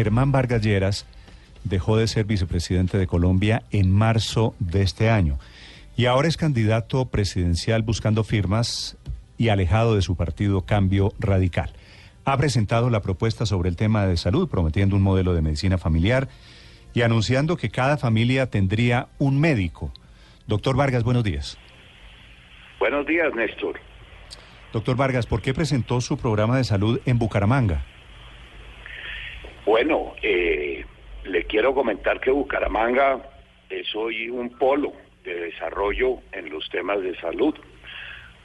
Germán Vargas Lleras dejó de ser vicepresidente de Colombia en marzo de este año y ahora es candidato presidencial buscando firmas y alejado de su partido Cambio Radical. Ha presentado la propuesta sobre el tema de salud, prometiendo un modelo de medicina familiar y anunciando que cada familia tendría un médico. Doctor Vargas, buenos días. Buenos días, Néstor. Doctor Vargas, ¿por qué presentó su programa de salud en Bucaramanga? Bueno, eh, le quiero comentar que Bucaramanga es hoy un polo de desarrollo en los temas de salud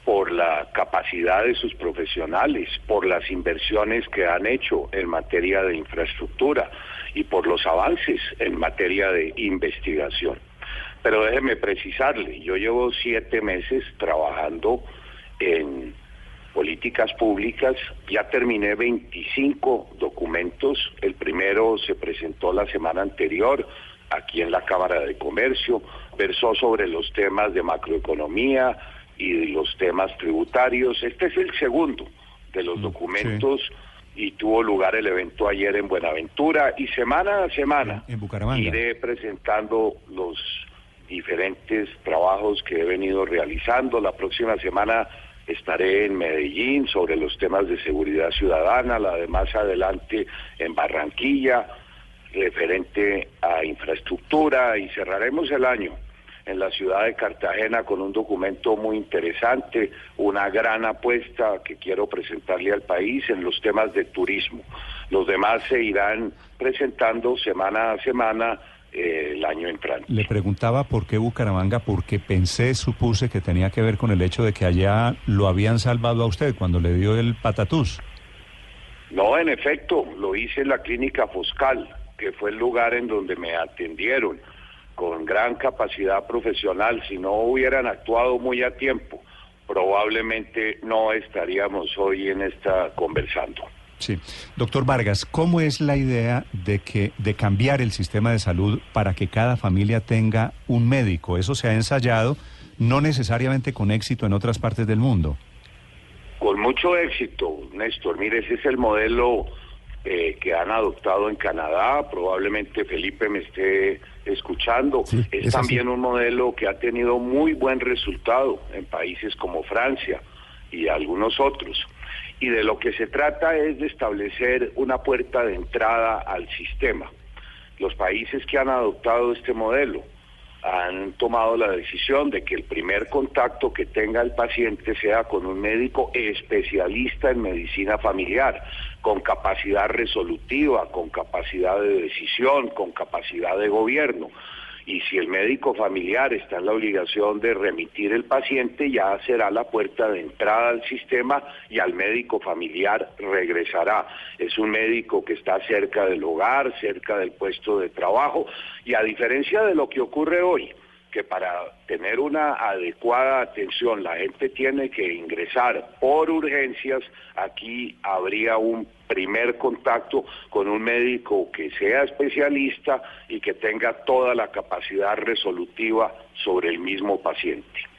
por la capacidad de sus profesionales, por las inversiones que han hecho en materia de infraestructura y por los avances en materia de investigación. Pero déjeme precisarle, yo llevo siete meses trabajando en políticas públicas, ya terminé 25 documentos, el primero se presentó la semana anterior aquí en la Cámara de Comercio, versó sobre los temas de macroeconomía, y los temas tributarios. Este es el segundo de los mm, documentos y tuvo lugar el evento ayer en Buenaventura y semana a semana iré presentando los diferentes trabajos que he venido realizando. La próxima semana estaré en Medellín sobre los temas de seguridad ciudadana, la de más adelante en Barranquilla, referente a infraestructura y cerraremos el año en la ciudad de Cartagena con un documento muy interesante, una gran apuesta que quiero presentarle al país en los temas de turismo. Los demás se irán presentando semana a semana el año entrante. Le preguntaba por qué Bucaramanga, porque pensé, supuse que tenía que ver con el hecho de que allá lo habían salvado a usted cuando le dio el patatús. No, en efecto, lo hice en la clínica Foscal, que fue el lugar en donde me atendieron con gran capacidad profesional, si no hubieran actuado muy a tiempo, probablemente no estaríamos hoy en esta conversando. Sí. Doctor Vargas, ¿cómo es la idea de que de cambiar el sistema de salud para que cada familia tenga un médico? Eso se ha ensayado, no necesariamente con éxito en otras partes del mundo. Con mucho éxito, Néstor. Mire, ese es el modelo eh, que han adoptado en Canadá, probablemente Felipe me esté escuchando. es, también un modelo que ha tenido muy buen resultado en países como Francia y algunos otros. Y de lo que se trata es de establecer una puerta de entrada al sistema. Los países que han adoptado este modelo han tomado la decisión de que el primer contacto que tenga el paciente sea con un médico especialista en medicina familiar, con capacidad resolutiva, con capacidad de decisión, con capacidad de gobierno y si el médico familiar está en la obligación de remitir el paciente, ya será la puerta de entrada al sistema y al médico familiar regresará. Es un médico que está cerca del hogar, cerca del puesto de trabajo y a diferencia de lo que ocurre hoy, que para tener una adecuada atención la gente tiene que ingresar por urgencias, aquí habría un primer contacto con un médico que sea especialista y que tenga toda la capacidad resolutiva sobre el mismo paciente.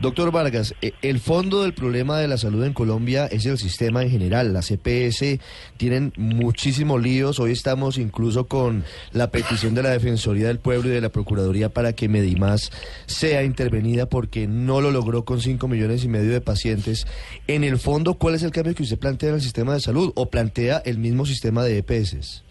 Doctor Vargas, eh, el fondo del problema de la salud en Colombia es el sistema en general. Las EPS tienen muchísimos líos. Hoy estamos incluso con la petición de la Defensoría del Pueblo y de la Procuraduría para que Medimás sea intervenida porque no lo logró con 5 millones y medio de pacientes. En el fondo, ¿cuál es el cambio que usted plantea en el sistema de salud o plantea el mismo sistema de EPS?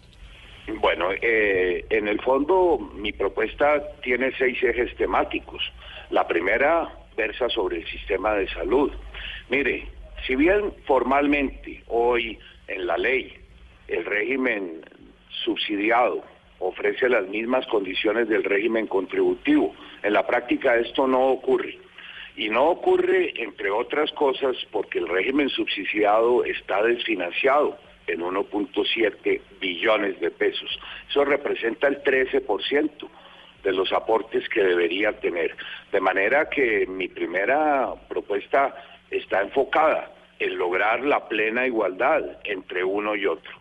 Bueno, eh, en el fondo mi propuesta tiene seis ejes temáticos. La primera versa sobre el sistema de salud. Mire, si bien formalmente hoy en la ley el régimen subsidiado ofrece las mismas condiciones del régimen contributivo, en la práctica esto no ocurre. Y no ocurre, entre otras cosas, porque el régimen subsidiado está desfinanciado en 1.7 billones de pesos. Eso representa el 13% de los aportes que debería tener. De manera que mi primera propuesta está enfocada en lograr la plena igualdad entre uno y otro.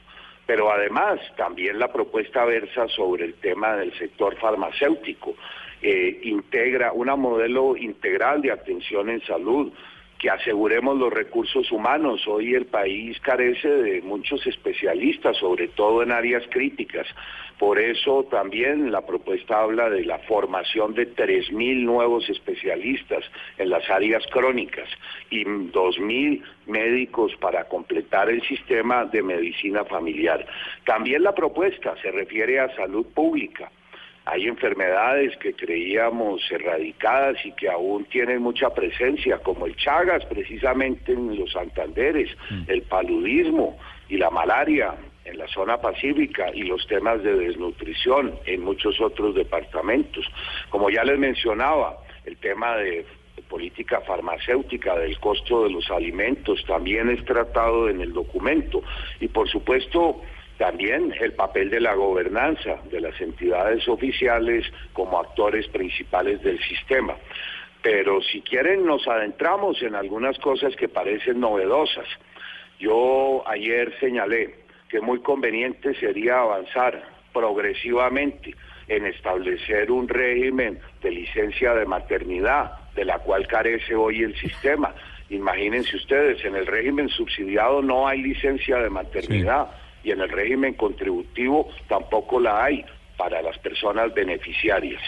Pero además también la propuesta versa sobre el tema del sector farmacéutico. Eh, integra un modelo integral de atención en salud que aseguremos los recursos humanos. Hoy el país carece de muchos especialistas, sobre todo en áreas críticas. Por eso también la propuesta habla de la formación de 3.000 nuevos especialistas en las áreas crónicas y 2.000 médicos para completar el sistema de medicina familiar. También la propuesta se refiere a salud pública hay enfermedades que creíamos erradicadas y que aún tienen mucha presencia, como el Chagas precisamente en los Santanderes, mm. el paludismo y la malaria en la zona pacífica y los temas de desnutrición en muchos otros departamentos. Como ya les mencionaba, el tema de política farmacéutica, del costo de los alimentos, también es tratado en el documento. Y por supuesto, también el papel de la gobernanza de las entidades oficiales como actores principales del sistema. Pero si quieren nos adentramos en algunas cosas que parecen novedosas. Yo ayer señalé que muy conveniente sería avanzar progresivamente en establecer un régimen de licencia de maternidad de la cual carece hoy el sistema. Imagínense ustedes, en el régimen subsidiado no hay licencia de maternidad y en el régimen contributivo tampoco la hay para las personas beneficiarias.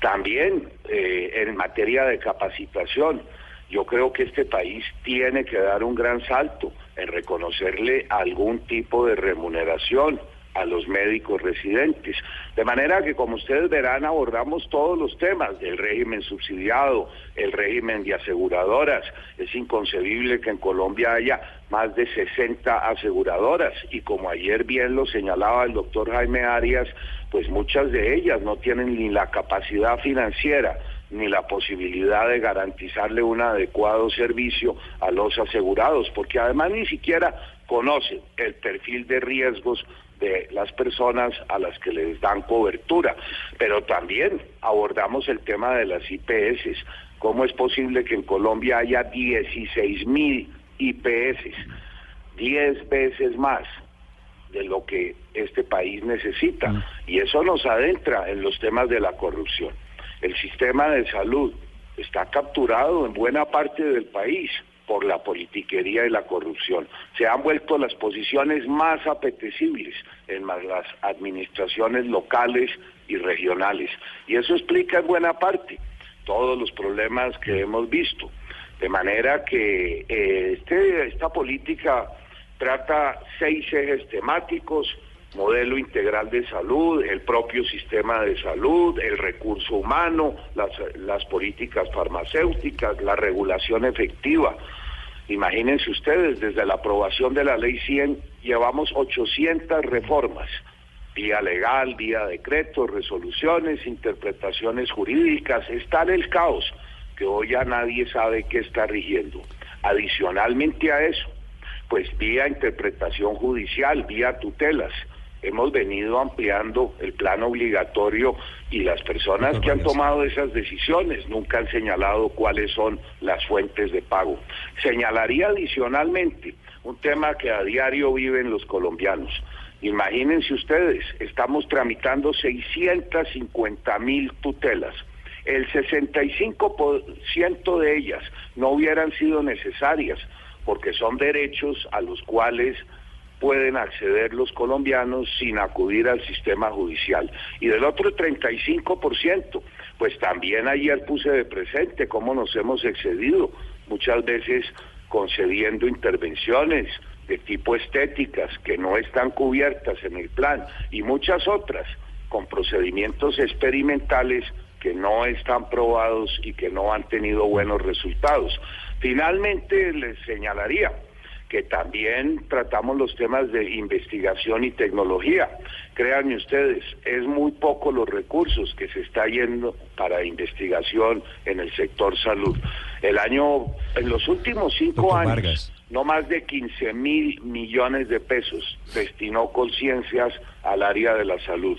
También eh, en materia de capacitación, yo creo que este país tiene que dar un gran salto en reconocerle algún tipo de remuneración a los médicos residentes. De manera que, como ustedes verán, abordamos todos los temas del régimen subsidiado, el régimen de aseguradoras. Es inconcebible que en Colombia haya más de 60 aseguradoras y como ayer bien lo señalaba el doctor Jaime Arias, pues muchas de ellas no tienen ni la capacidad financiera ni la posibilidad de garantizarle un adecuado servicio a los asegurados, porque además ni siquiera conocen el perfil de riesgos de las personas a las que les dan cobertura. Pero también abordamos el tema de las IPS. ¿Cómo es posible que en Colombia haya 16 mil IPS? 10 veces más de lo que este país necesita. Mm. Y eso nos adentra en los temas de la corrupción. El sistema de salud está capturado en buena parte del país por la politiquería y la corrupción. Se han vuelto las posiciones más apetecibles en las administraciones locales y regionales. Y eso explica en buena parte todos los problemas que hemos visto. De manera que eh, este, esta política trata seis ejes temáticos, modelo integral de salud, el propio sistema de salud, el recurso humano, las, las políticas farmacéuticas, la regulación efectiva. Imagínense ustedes, desde la aprobación de la ley 100 llevamos 800 reformas, vía legal, vía decretos, resoluciones, interpretaciones jurídicas, está en el caos que hoy ya nadie sabe qué está rigiendo. Adicionalmente a eso, pues vía interpretación judicial, vía tutelas, hemos venido ampliando el plan obligatorio y las personas que han tomado esas decisiones nunca han señalado cuáles son las fuentes de pago. Señalaría adicionalmente un tema que a diario viven los colombianos. Imagínense ustedes, estamos tramitando 650 mil tutelas. El 65% de ellas no hubieran sido necesarias porque son derechos a los cuales pueden acceder los colombianos sin acudir al sistema judicial. Y del otro 35%, pues también ayer puse de presente cómo nos hemos excedido, muchas veces concediendo intervenciones de tipo estéticas que no están cubiertas en el plan y muchas otras con procedimientos experimentales que no están probados y que no han tenido buenos resultados. Finalmente les señalaría que también tratamos los temas de investigación y tecnología. Créanme ustedes, es muy poco los recursos que se está yendo para investigación en el sector salud. El año, en los últimos cinco años, no más de 15 mil millones de pesos destinó Conciencias al área de la salud.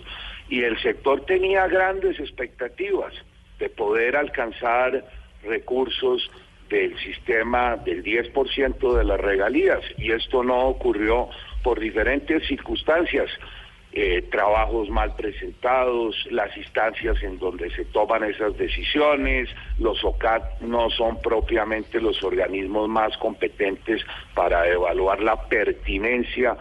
Y el sector tenía grandes expectativas de poder alcanzar recursos del sistema del 10% de las regalías y esto no ocurrió por diferentes circunstancias. eh, trabajos mal presentados, las instancias en donde se toman esas decisiones, los OCAT no son propiamente los organismos más competentes para evaluar la pertinencia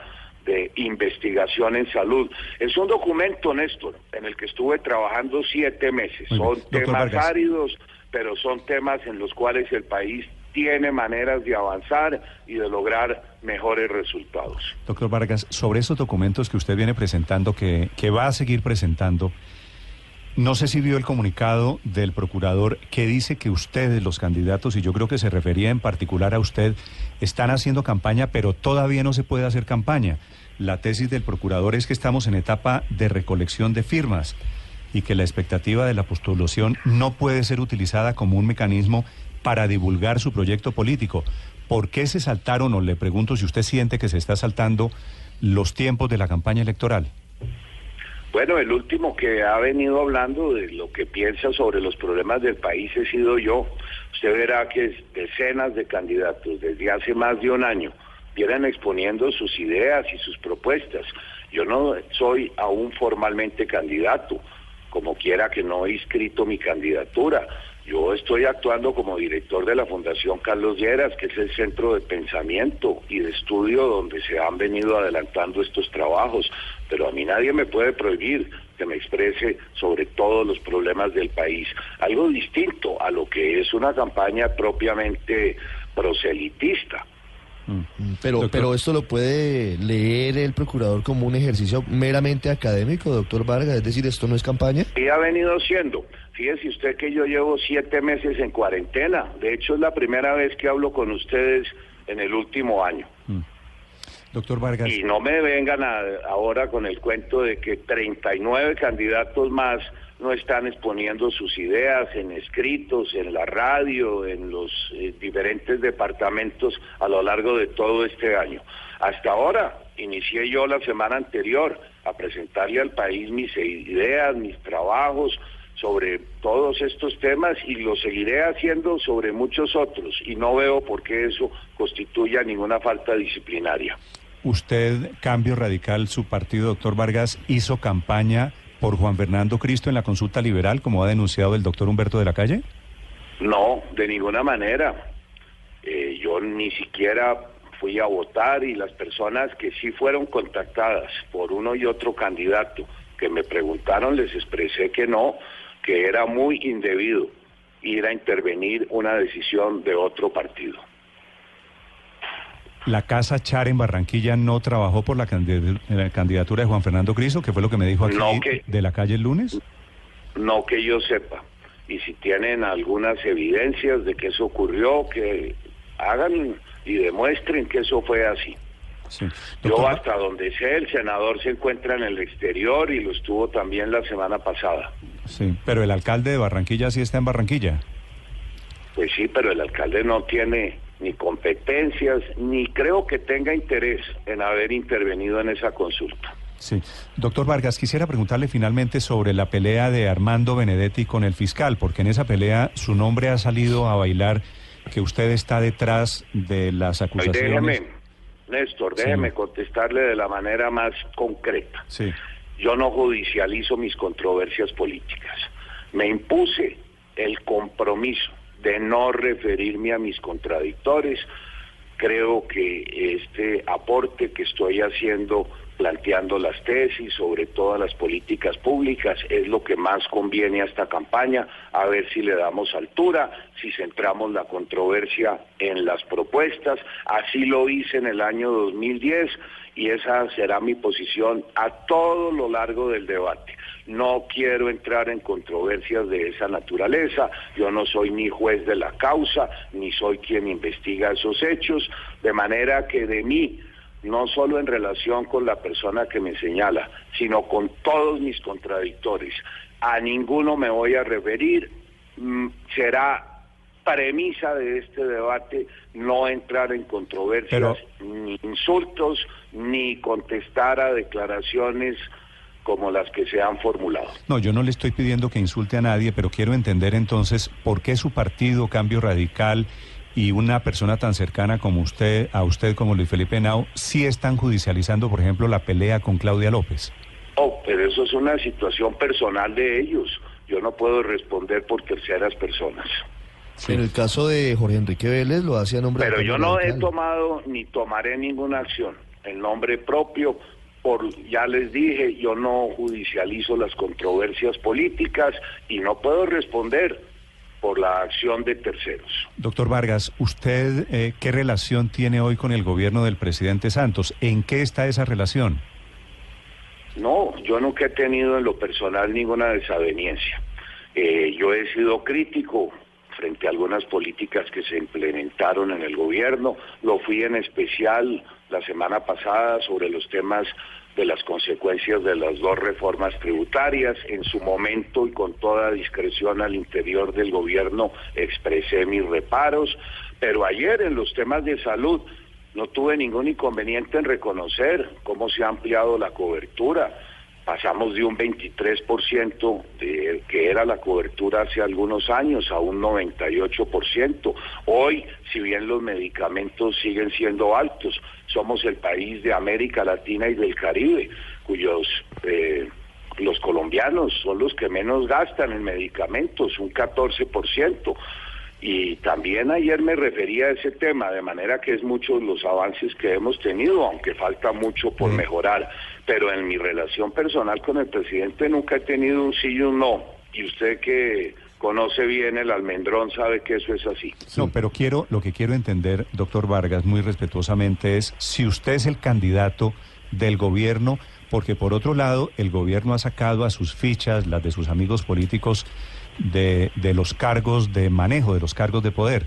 de investigación en salud. Es un documento, Néstor, en el que estuve trabajando siete meses. son temas áridos, pero son temas en los cuales el país tiene maneras de avanzar y de lograr mejores resultados. Doctor Vargas, sobre esos documentos que usted viene presentando, que, que va a seguir presentando, no sé si vio el comunicado del procurador que dice que ustedes, los candidatos, y yo creo que se refería en particular a usted, están haciendo campaña, pero todavía no se puede hacer campaña. La tesis del procurador es que estamos en etapa de recolección de firmas y que la expectativa de la postulación no puede ser utilizada como un mecanismo para divulgar su proyecto político. ¿Por qué se saltaron, o le pregunto si usted siente que se está saltando los tiempos de la campaña electoral? Bueno, el último que ha venido hablando de lo que piensa sobre los problemas del país he sido yo. Usted verá que decenas de candidatos desde hace más de un año vienen exponiendo sus ideas y sus propuestas. Yo no soy aún formalmente candidato, como quiera que no he inscrito mi candidatura. Yo estoy actuando como director de la Fundación Carlos Lleras, que es el centro de pensamiento y de estudio donde se han venido adelantando estos trabajos, pero a mí nadie me puede prohibir que me exprese sobre todos los problemas del país. Algo distinto a lo que es una campaña propiamente proselitista. Pero, pero esto lo puede leer el procurador como un ejercicio meramente académico, doctor Vargas, es decir, esto no es campaña. Y ha venido siendo. Fíjese usted que yo llevo siete meses en cuarentena. De hecho, es la primera vez que hablo con ustedes en el último año. Mm. Doctor Vargas. Y no me vengan ahora con el cuento de que 39 candidatos más no están exponiendo sus ideas en escritos, en la radio, en los eh, diferentes departamentos a lo largo de todo este año. Hasta ahora, inicié yo la semana anterior a presentarle al país mis ideas, mis trabajos, sobre todos estos temas y lo seguiré haciendo sobre muchos otros y no veo por qué eso constituya ninguna falta disciplinaria. Usted, Cambio Radical, su partido, doctor Vargas, hizo campaña por Juan Fernando Cristo en la consulta liberal, como ha denunciado el doctor Humberto de la Calle? No, de ninguna manera. Eh, yo ni siquiera fui a votar y las personas que sí fueron contactadas por uno y otro candidato que me preguntaron les expresé que no, que era muy indebido ir a intervenir una decisión de otro partido. ¿La Casa Char en Barranquilla no trabajó por la candidatura de Juan Fernando Cristo, que fue lo que me dijo aquí de la calle el lunes? No que yo sepa. Y si tienen algunas evidencias de que eso ocurrió, que hagan y demuestren que eso fue así. Yo hasta donde sé, el senador se encuentra en el exterior y lo estuvo también la semana pasada. Sí, pero el alcalde de Barranquilla sí está en Barranquilla. Pues sí, pero el alcalde no tiene ni competencias, ni creo que tenga interés en haber intervenido en esa consulta. Sí. Doctor Vargas, quisiera preguntarle finalmente sobre la pelea de Armando Benedetti con el fiscal, porque en esa pelea su nombre ha salido a bailar que usted está detrás de las acusaciones. Néstor, déjeme contestarle de la manera más concreta. Sí. Yo no judicializo mis controversias políticas. Me impuse el compromiso de no referirme a mis contradictores. Creo que este aporte que estoy haciendo planteando las tesis sobre todas las políticas públicas, es lo que más conviene a esta campaña, a ver si le damos altura, si centramos la controversia en las propuestas, así lo hice en el año 2010 y esa será mi posición a todo lo largo del debate. No quiero entrar en controversias de esa naturaleza, yo no soy ni juez de la causa, ni soy quien investiga esos hechos, de manera que de mí no solo en relación con la persona que me señala, sino con todos mis contradictores. A ninguno me voy a referir, mm, será premisa de este debate no entrar en controversias, ni insultos, ni contestar a declaraciones como las que se han formulado. No, yo no le estoy pidiendo que insulte a nadie, pero quiero entender entonces por qué su partido, Cambio Radical, y una persona tan cercana como usted, a usted como Luis Felipe Nau, sí están judicializando, por ejemplo, la pelea con Claudia López? Oh, pero eso es una situación personal de ellos. Yo no puedo responder por terceras personas. En el caso de Jorge Enrique Vélez lo hace a nombre Pero de yo no he tomado ni tomaré ninguna acción en nombre propio. Por, ya les dije, yo no judicializo las controversias políticas y no puedo responder por la acción de terceros. Doctor Vargas, ¿usted eh, qué relación tiene hoy con el gobierno del presidente Santos? ¿En qué está esa relación? No, yo nunca he tenido en lo personal ninguna desaveniencia. Eh, yo he sido crítico frente a algunas políticas que se implementaron en el gobierno. Lo fui en especial la semana pasada sobre los temas de las consecuencias de las dos reformas tributarias. En su momento y con toda discreción al interior del gobierno expresé mis reparos. Pero ayer en los temas de salud no tuve ningún inconveniente en reconocer cómo se ha ampliado la cobertura. Pasamos de un 23% de que era la cobertura hace algunos años a un 98%. Hoy, si bien los medicamentos siguen siendo altos, somos el país de América Latina y del Caribe cuyos eh, los colombianos son los que menos gastan en medicamentos, un 14%. Y también ayer me refería a ese tema, de manera que es muchos los avances que hemos tenido, aunque falta mucho por mejorar. Pero en mi relación personal con el presidente nunca he tenido un sí y un no. Y usted que conoce bien el almendrón sabe que eso es así. No, pero quiero, lo que quiero entender, doctor Vargas, muy respetuosamente, es si usted es el candidato del gobierno, porque por otro lado, el gobierno ha sacado a sus fichas, las de sus amigos políticos, de, de los cargos de manejo, de los cargos de poder.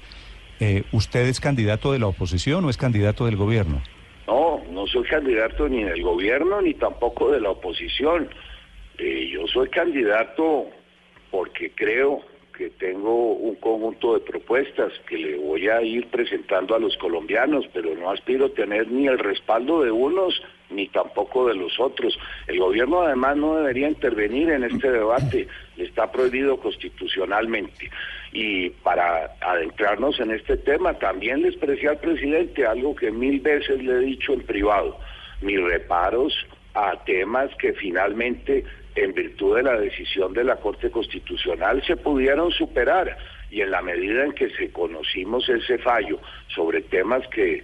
Eh, ¿Usted es candidato de la oposición o es candidato del gobierno? No, soy candidato ni del gobierno ni tampoco de la oposición. Eh, yo soy candidato porque creo que tengo un conjunto de propuestas que le voy a ir presentando a los colombianos, pero no aspiro a tener ni el respaldo de unos ni tampoco de los otros. El gobierno además no debería intervenir en este debate, le está prohibido constitucionalmente. Y para adentrarnos en este tema, también le expresé al presidente algo que mil veces le he dicho en privado, mis reparos a temas que finalmente, en virtud de la decisión de la Corte Constitucional, se pudieron superar. Y en la medida en que se conocimos ese fallo sobre temas que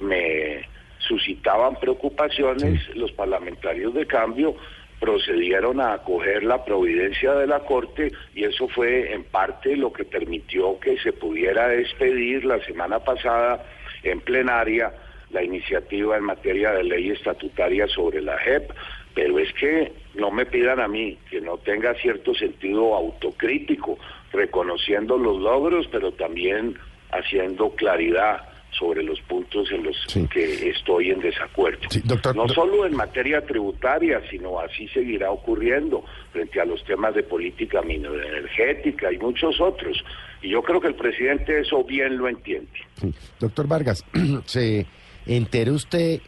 me suscitaban preocupaciones, los parlamentarios de cambio procedieron a acoger la providencia de la Corte y eso fue en parte lo que permitió que se pudiera despedir la semana pasada en plenaria la iniciativa en materia de ley estatutaria sobre la JEP, pero es que no me pidan a mí que no tenga cierto sentido autocrítico, reconociendo los logros, pero también haciendo claridad sobre los puntos en los Sí. que estoy en desacuerdo. Sí, doctor, no solo en materia tributaria, sino así seguirá ocurriendo frente a los temas de política energética y muchos otros. Y yo creo que el presidente eso bien lo entiende. Sí. Doctor Vargas, ¿se enteró usted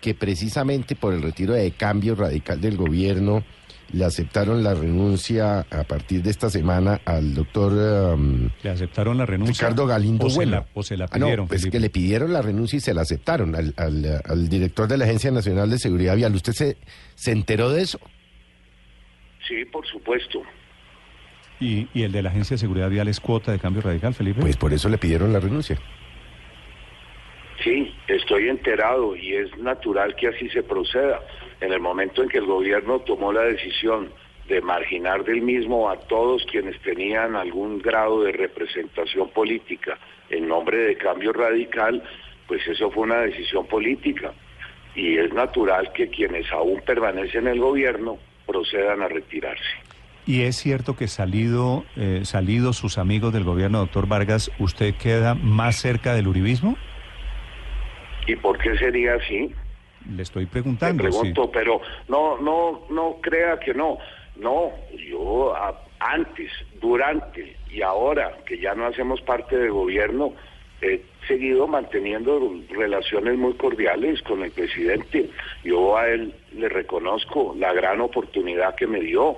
que precisamente por el retiro de cambio radical del gobierno le aceptaron la renuncia a partir de esta semana al doctor um, ¿Le aceptaron la renuncia? Ricardo Galindo o se, la, o se la Ah, no, pidieron, pues Felipe? que le pidieron la renuncia y se la aceptaron al, al, al director de la Agencia Nacional de Seguridad Vial. ¿Usted se, se enteró de eso? Sí, por supuesto. ¿Y, y el de la Agencia de Seguridad Vial es cuota de cambio radical, Felipe? Pues por eso le pidieron la renuncia. Sí, estoy enterado y es natural que así se proceda. En el momento en que el gobierno tomó la decisión de marginar del mismo a todos quienes tenían algún grado de representación política en nombre de cambio radical, pues eso fue una decisión política. Y es natural que quienes aún permanecen en el gobierno procedan a retirarse. ¿Y es cierto que salido, eh, salidos sus amigos del gobierno, doctor Vargas, usted queda más cerca del uribismo? ¿Y por qué sería así? Le estoy preguntando. pregunto, pero no, no, no crea que no. No, yo a- antes, durante y ahora que ya no hacemos parte del gobierno, he seguido manteniendo relaciones muy cordiales con el presidente. Yo a él le reconozco la gran oportunidad que me dio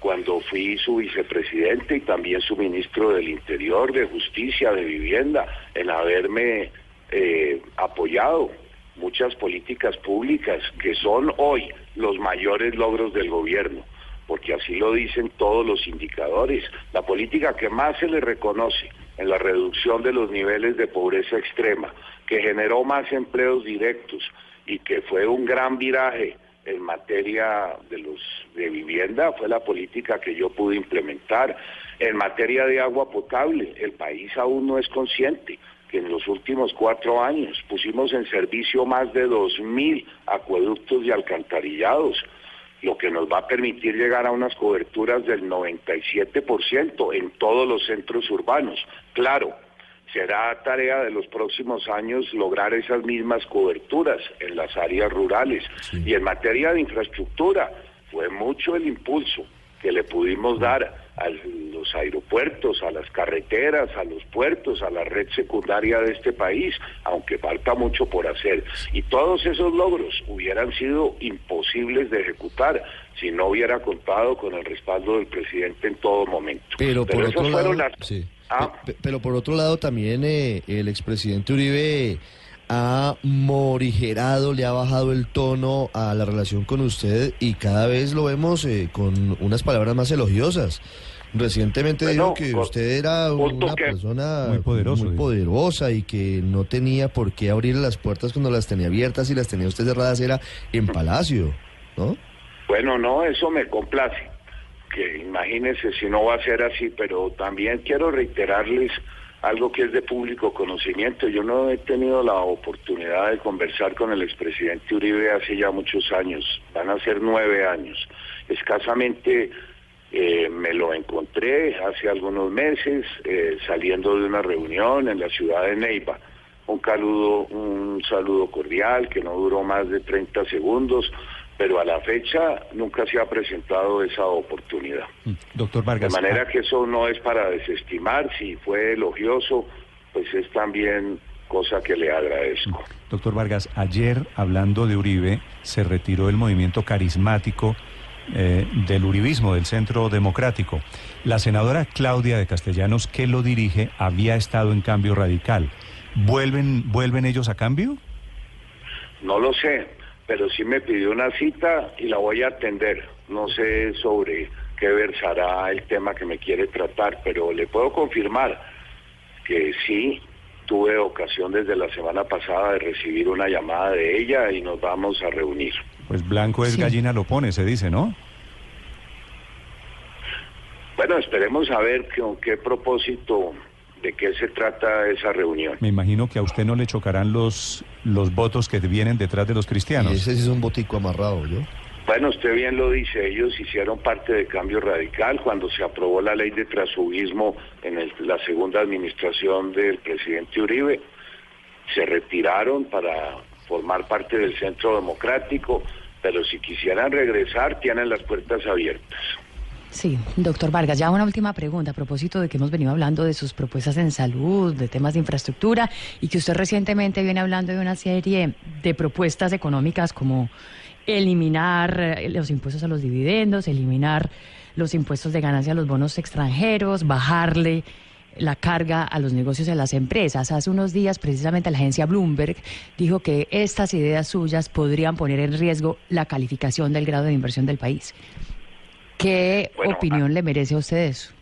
cuando fui su vicepresidente y también su ministro del Interior, de Justicia, de Vivienda, en haberme eh, apoyado muchas políticas públicas que son hoy los mayores logros del gobierno, porque así lo dicen todos los indicadores. La política que más se le reconoce en la reducción de los niveles de pobreza extrema, que generó más empleos directos y que fue un gran viraje en materia de vivienda fue la política que yo pude implementar en materia de agua potable el país aún no es consciente que en los últimos cuatro años pusimos en servicio más de dos mil acueductos y alcantarillados lo que nos va a permitir llegar a unas coberturas del 97% en todos los centros urbanos claro será tarea de los próximos años lograr esas mismas coberturas en las áreas rurales. Y en materia de infraestructura, fue mucho el impulso que le pudimos dar a los aeropuertos, a las carreteras, a los puertos, a la red secundaria de este país, aunque falta mucho por hacer. Y todos esos logros hubieran sido imposibles de ejecutar si no hubiera contado con el respaldo del presidente en todo momento. Pero, por otro lado, Ah. Pero por otro lado también eh, el expresidente Uribe ha morigerado, le ha bajado el tono a la relación con usted y cada vez lo vemos eh, con unas palabras más elogiosas. Recientemente dijo que usted era una persona muy, muy poderosa y que no tenía por qué abrir las puertas cuando las tenía abiertas y las tenía usted cerradas era en Palacio, ¿no? Bueno, no, eso me complace que imagínense si no va a ser así, pero también quiero reiterarles algo que es de público conocimiento. Yo no he tenido la oportunidad de conversar con el expresidente Uribe hace ya muchos años, van a ser nueve años. Escasamente eh, me lo encontré hace algunos meses eh, saliendo de una reunión en la ciudad de Neiva. Un saludo, un saludo cordial que no duró más de 30 segundos pero a la fecha nunca se ha presentado esa oportunidad. Mm, doctor Vargas. De manera ah. que eso no es para desestimar, si fue elogioso, pues es también cosa que le agradezco. Mm, doctor Vargas, ayer hablando de Uribe, se retiró el movimiento carismático eh, del Uribismo, del Centro Democrático. La senadora Claudia de Castellanos, que lo dirige, había estado en cambio radical. ¿Vuelven, ¿Vuelven ellos a cambio? No lo sé pero sí me pidió una cita y la voy a atender. No sé sobre qué versará el tema que me quiere tratar, pero le puedo confirmar que sí tuve ocasión desde la semana pasada de recibir una llamada de ella y nos vamos a reunir. Pues blanco es gallina lo pone, se dice, ¿no? Bueno, esperemos a ver con qué propósito de qué se trata esa reunión. Me imagino que a usted no le chocarán los, los votos que vienen detrás de los cristianos. ese es un botico amarrado, ¿yo? Bueno, usted bien lo dice, ellos hicieron parte del cambio radical cuando se aprobó la ley de transfugismo en la segunda administración del presidente Uribe. Se retiraron para formar parte del centro democrático, pero si quisieran regresar tienen las puertas abiertas. Sí, doctor Vargas, ya una última pregunta a propósito de que hemos venido hablando de sus propuestas en salud, de temas de infraestructura y que usted recientemente viene hablando de una serie de propuestas económicas como eliminar eh, los impuestos a los dividendos, eliminar los impuestos de ganancia a los bonos extranjeros, bajarle la carga a los negocios y a las empresas. Hace unos días, precisamente, la agencia Bloomberg dijo que estas ideas suyas podrían poner en riesgo la calificación del grado de inversión del país. ¿Qué opinión le merece a usted eso?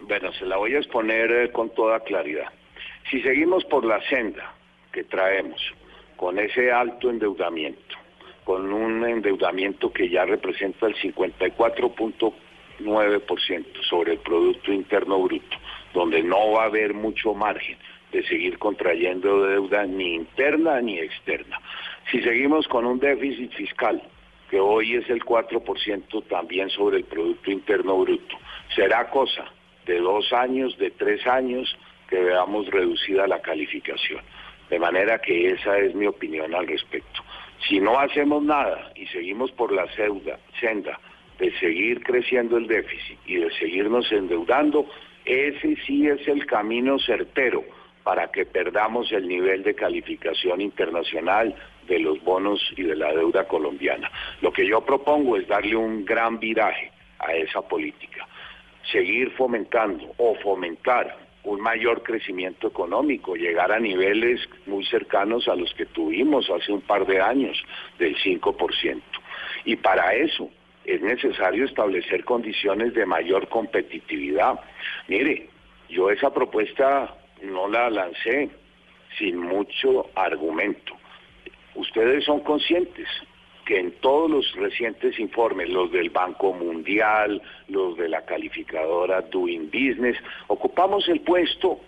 Bueno, se la voy a exponer eh, con toda claridad. Si seguimos por la senda que traemos, con ese alto endeudamiento, con un endeudamiento que ya representa el 54.9% sobre el Producto Interno Bruto, donde no va a haber mucho margen de seguir contrayendo deuda ni interna ni externa. Si seguimos con un déficit fiscal que hoy es el 4% también sobre el Producto Interno Bruto. Será cosa de dos años, de tres años, que veamos reducida la calificación. De manera que esa es mi opinión al respecto. Si no hacemos nada y seguimos por la senda de seguir creciendo el déficit y de seguirnos endeudando, ese sí es el camino certero para que perdamos el nivel de calificación internacional de los bonos y de la deuda colombiana. Lo que yo propongo es darle un gran viraje a esa política, seguir fomentando o fomentar un mayor crecimiento económico, llegar a niveles muy cercanos a los que tuvimos hace un par de años, del 5%. Y para eso es necesario establecer condiciones de mayor competitividad. Mire, yo esa propuesta no la lancé sin mucho argumento. Ustedes son conscientes que en todos los recientes informes, los del Banco Mundial, los de la calificadora Doing Business, ocupamos el puesto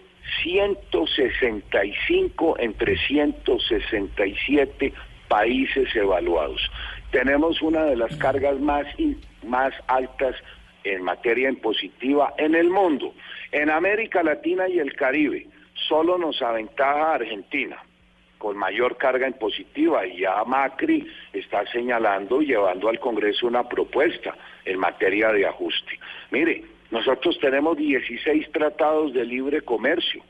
165 entre 167 países evaluados. Tenemos una de las cargas más, más altas en materia impositiva en el mundo. En América Latina y el Caribe solo nos aventaja Argentina con mayor carga impositiva y ya Macri está señalando y llevando al Congreso una propuesta en materia de ajuste. Mire, nosotros tenemos 16 tratados de libre comercio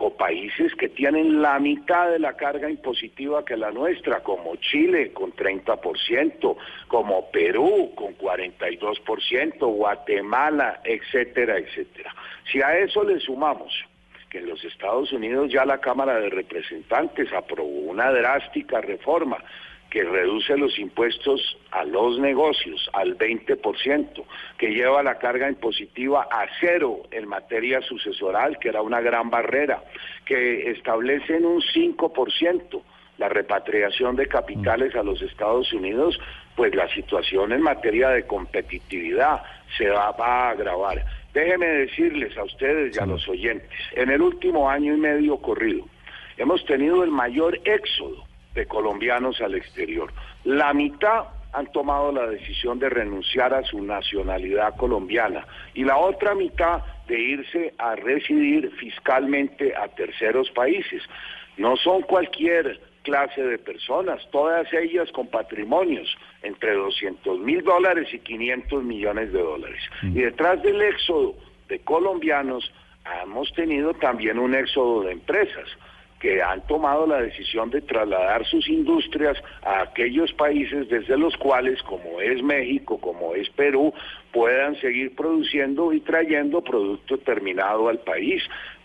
con países que tienen la mitad de la carga impositiva que la nuestra, como Chile con 30%, como Perú con 42%, Guatemala, etcétera, etcétera. Si a eso le sumamos que en los Estados Unidos ya la Cámara de Representantes aprobó una drástica reforma que reduce los impuestos a los negocios al 20%, que lleva la carga impositiva a cero en materia sucesoral, que era una gran barrera, que establece en un 5% la repatriación de capitales a los Estados Unidos, pues la situación en materia de competitividad se va, va a agravar. Déjenme decirles a ustedes y a los oyentes, en el último año y medio corrido, hemos tenido el mayor éxodo de colombianos al exterior. La mitad han tomado la decisión de renunciar a su nacionalidad colombiana y la otra mitad de irse a residir fiscalmente a terceros países. No son cualquier clase de personas, todas ellas con patrimonios entre 200 mil dólares y 500 millones de dólares. Mm. Y detrás del éxodo de colombianos hemos tenido también un éxodo de empresas que han tomado la decisión de trasladar sus industrias a aquellos países desde los cuales, como es México, como es Perú, puedan seguir produciendo y trayendo producto terminado al país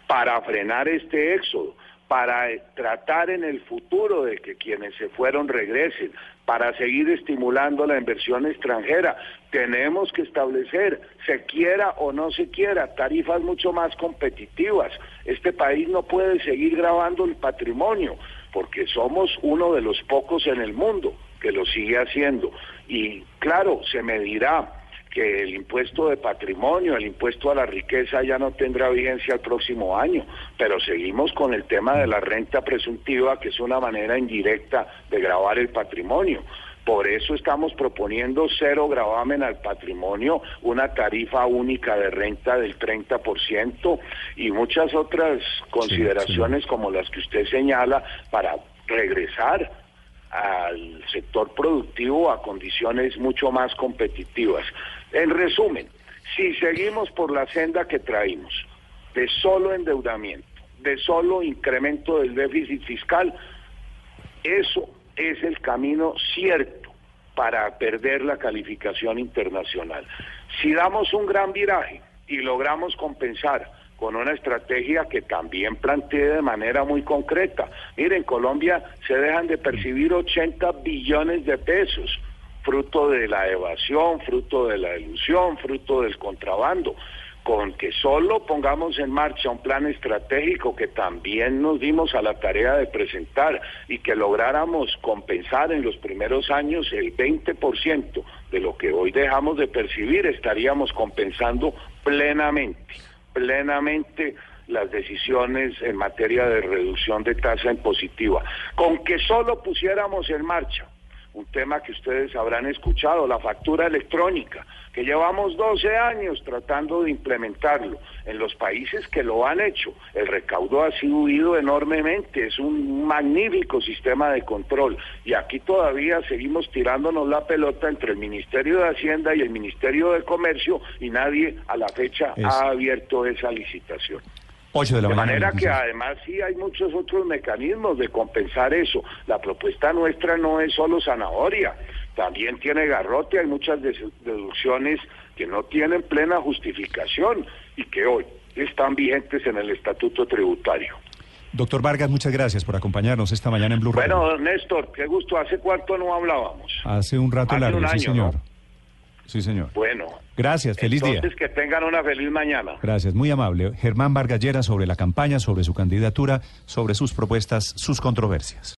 para frenar este éxodo para tratar en el futuro de que quienes se fueron regresen, para seguir estimulando la inversión extranjera. Tenemos que establecer, se quiera o no se quiera, tarifas mucho más competitivas. Este país no puede seguir grabando el patrimonio, porque somos uno de los pocos en el mundo que lo sigue haciendo. Y claro, se medirá que el impuesto de patrimonio, el impuesto a la riqueza ya no tendrá vigencia el próximo año, pero seguimos con el tema de la renta presuntiva, que es una manera indirecta de grabar el patrimonio. Por eso estamos proponiendo cero gravamen al patrimonio, una tarifa única de renta del 30% y muchas otras consideraciones como las que usted señala para regresar al sector productivo a condiciones mucho más competitivas. En resumen, si seguimos por la senda que traímos, de solo endeudamiento, de solo incremento del déficit fiscal, eso es el camino cierto para perder la calificación internacional. Si damos un gran viraje y logramos compensar con una estrategia que también plantee de manera muy concreta. Miren, en Colombia se dejan de percibir 80 billones de pesos fruto de la evasión, fruto de la ilusión, fruto del contrabando. Con que solo pongamos en marcha un plan estratégico que también nos dimos a la tarea de presentar y que lográramos compensar en los primeros años el 20% de lo que hoy dejamos de percibir, estaríamos compensando plenamente, plenamente las decisiones en materia de reducción de tasa impositiva. Con que solo pusiéramos en marcha un tema que ustedes habrán escuchado, la factura electrónica, que llevamos 12 años tratando de implementarlo. En los países que lo han hecho, el recaudo ha subido enormemente, es un magnífico sistema de control y aquí todavía seguimos tirándonos la pelota entre el Ministerio de Hacienda y el Ministerio de Comercio y nadie a la fecha ha abierto esa licitación de, manera que además sí hay muchos otros mecanismos de compensar eso. La propuesta nuestra no es solo zanahoria, también tiene garrote, hay muchas deducciones que no tienen plena justificación y que hoy están vigentes en el estatuto tributario. Doctor Vargas, muchas gracias por acompañarnos esta mañana en Blue Radio. Bueno, Néstor, qué gusto. ¿Hace cuánto no hablábamos? Hace un rato Hace largo, un sí, año, señor. ¿no? Sí, señor. Bueno. Gracias, feliz día. Entonces, que tengan una feliz mañana. Gracias, muy amable. Germán Vargas Lleras sobre la campaña, sobre su candidatura, sobre sus propuestas, sus controversias.